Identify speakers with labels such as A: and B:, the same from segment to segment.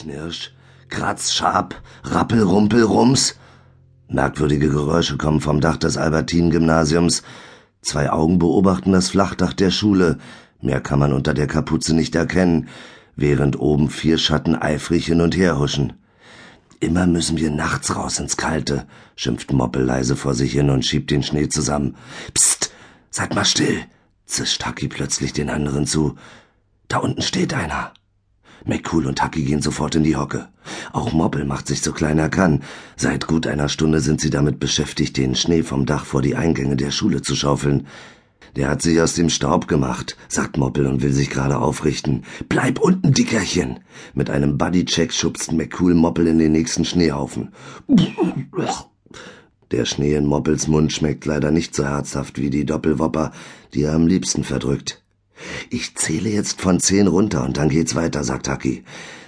A: Knirsch, Kratz, Schab, Rappel, Rumpel, Rums. Merkwürdige Geräusche kommen vom Dach des Albertin-Gymnasiums. Zwei Augen beobachten das Flachdach der Schule. Mehr kann man unter der Kapuze nicht erkennen, während oben vier Schatten eifrig hin und her huschen. Immer müssen wir nachts raus ins Kalte, schimpft Moppel leise vor sich hin und schiebt den Schnee zusammen. Psst, seid mal still, zischt Haki plötzlich den anderen zu. Da unten steht einer. McCool und Hucky gehen sofort in die Hocke. Auch Moppel macht sich so klein er kann. Seit gut einer Stunde sind sie damit beschäftigt, den Schnee vom Dach vor die Eingänge der Schule zu schaufeln. Der hat sich aus dem Staub gemacht, sagt Moppel und will sich gerade aufrichten. Bleib unten, Dickerchen! Mit einem Buddy-Check schubst McCool Moppel in den nächsten Schneehaufen. Der Schnee in Moppels Mund schmeckt leider nicht so herzhaft wie die Doppelwopper, die er am liebsten verdrückt. Ich zähle jetzt von zehn runter und dann geht's weiter, sagt Haki.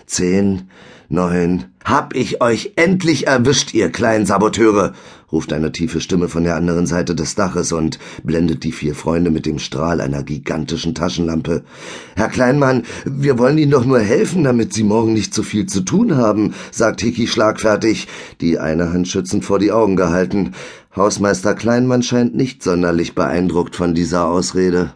A: Zehn, neun. Hab ich euch endlich erwischt, ihr kleinen Saboteure, ruft eine tiefe Stimme von der anderen Seite des Daches und blendet die vier Freunde mit dem Strahl einer gigantischen Taschenlampe. Herr Kleinmann, wir wollen Ihnen doch nur helfen, damit Sie morgen nicht so viel zu tun haben, sagt Hiki schlagfertig, die eine Hand schützend vor die Augen gehalten. Hausmeister Kleinmann scheint nicht sonderlich beeindruckt von dieser Ausrede.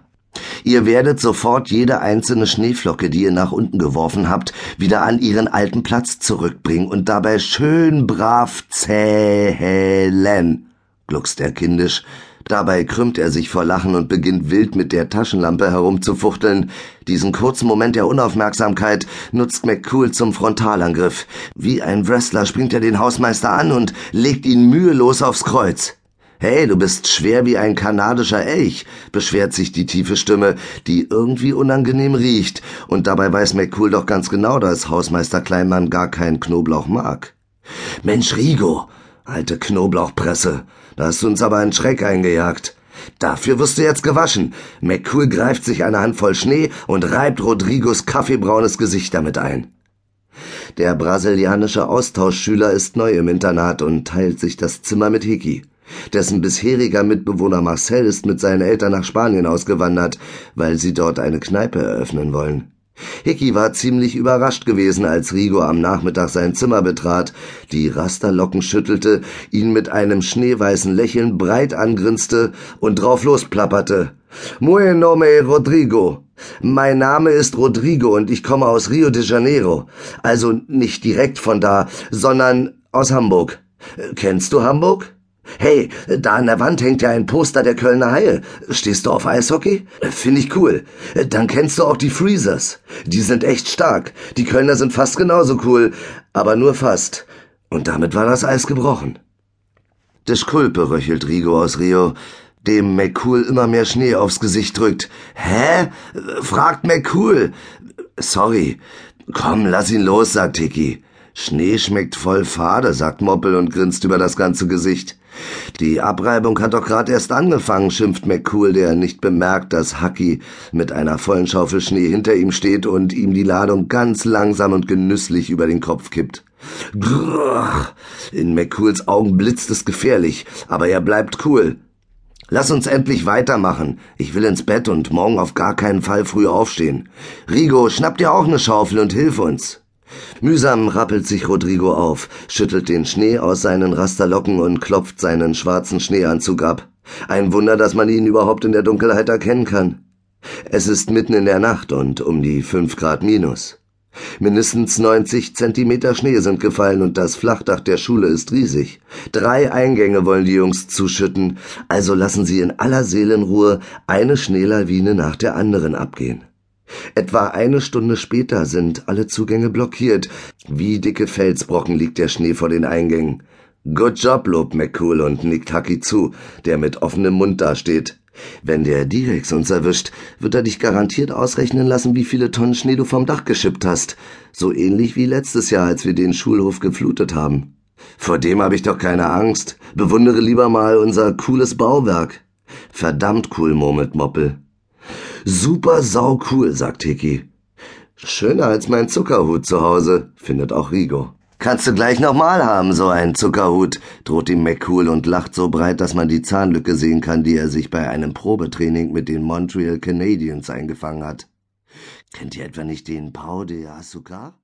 A: Ihr werdet sofort jede einzelne Schneeflocke, die ihr nach unten geworfen habt, wieder an ihren alten Platz zurückbringen und dabei schön brav zählen, gluckst er kindisch. Dabei krümmt er sich vor Lachen und beginnt wild mit der Taschenlampe herumzufuchteln. Diesen kurzen Moment der Unaufmerksamkeit nutzt McCool zum Frontalangriff. Wie ein Wrestler springt er den Hausmeister an und legt ihn mühelos aufs Kreuz. Hey, du bist schwer wie ein kanadischer Elch, beschwert sich die tiefe Stimme, die irgendwie unangenehm riecht, und dabei weiß McCool doch ganz genau, dass Hausmeister Kleinmann gar keinen Knoblauch mag. Mensch, Rigo, alte Knoblauchpresse, da hast du uns aber einen Schreck eingejagt. Dafür wirst du jetzt gewaschen. McCool greift sich eine Handvoll Schnee und reibt Rodrigos kaffeebraunes Gesicht damit ein. Der brasilianische Austauschschüler ist neu im Internat und teilt sich das Zimmer mit Hiki. Dessen bisheriger Mitbewohner Marcel ist mit seinen Eltern nach Spanien ausgewandert, weil sie dort eine Kneipe eröffnen wollen. Hickey war ziemlich überrascht gewesen, als Rigo am Nachmittag sein Zimmer betrat, die Rasterlocken schüttelte, ihn mit einem schneeweißen Lächeln breit angrinste und drauf losplapperte. Muy nome Rodrigo. Mein Name ist Rodrigo und ich komme aus Rio de Janeiro. Also nicht direkt von da, sondern aus Hamburg. Kennst du Hamburg? Hey, da an der Wand hängt ja ein Poster der Kölner Haie. Stehst du auf Eishockey? Finde ich cool. Dann kennst du auch die Freezers. Die sind echt stark. Die Kölner sind fast genauso cool, aber nur fast. Und damit war das Eis gebrochen. Disculpe, röchelt Rigo aus Rio, dem McCool immer mehr Schnee aufs Gesicht drückt. Hä? fragt McCool. Sorry. Komm, lass ihn los, sagt Tiki. Schnee schmeckt voll fade, sagt Moppel und grinst über das ganze Gesicht. Die Abreibung hat doch gerade erst angefangen, schimpft McCool, der nicht bemerkt, dass Hucky mit einer vollen Schaufel Schnee hinter ihm steht und ihm die Ladung ganz langsam und genüsslich über den Kopf kippt. Grrr. In McCools Augen blitzt es gefährlich, aber er bleibt cool. Lass uns endlich weitermachen. Ich will ins Bett und morgen auf gar keinen Fall früh aufstehen. Rigo, schnapp dir auch eine Schaufel und hilf uns. Mühsam rappelt sich Rodrigo auf, schüttelt den Schnee aus seinen Rasterlocken und klopft seinen schwarzen Schneeanzug ab. Ein Wunder, dass man ihn überhaupt in der Dunkelheit erkennen kann. Es ist mitten in der Nacht und um die fünf Grad minus. Mindestens 90 Zentimeter Schnee sind gefallen und das Flachdach der Schule ist riesig. Drei Eingänge wollen die Jungs zuschütten, also lassen sie in aller Seelenruhe eine Schneelawine nach der anderen abgehen. Etwa eine Stunde später sind alle Zugänge blockiert. Wie dicke Felsbrocken liegt der Schnee vor den Eingängen. Good job, lobt McCool und nickt Hucky zu, der mit offenem Mund dasteht. Wenn der Direx uns erwischt, wird er dich garantiert ausrechnen lassen, wie viele Tonnen Schnee du vom Dach geschippt hast. So ähnlich wie letztes Jahr, als wir den Schulhof geflutet haben. Vor dem habe ich doch keine Angst. Bewundere lieber mal unser cooles Bauwerk. Verdammt cool, murmelt Moppel. Super sau cool, sagt Hiki. Schöner als mein Zuckerhut zu Hause, findet auch Rigo. Kannst du gleich nochmal haben, so einen Zuckerhut, droht ihm McCool und lacht so breit, dass man die Zahnlücke sehen kann, die er sich bei einem Probetraining mit den Montreal Canadiens eingefangen hat. Kennt ihr etwa nicht den Pau de Asuka?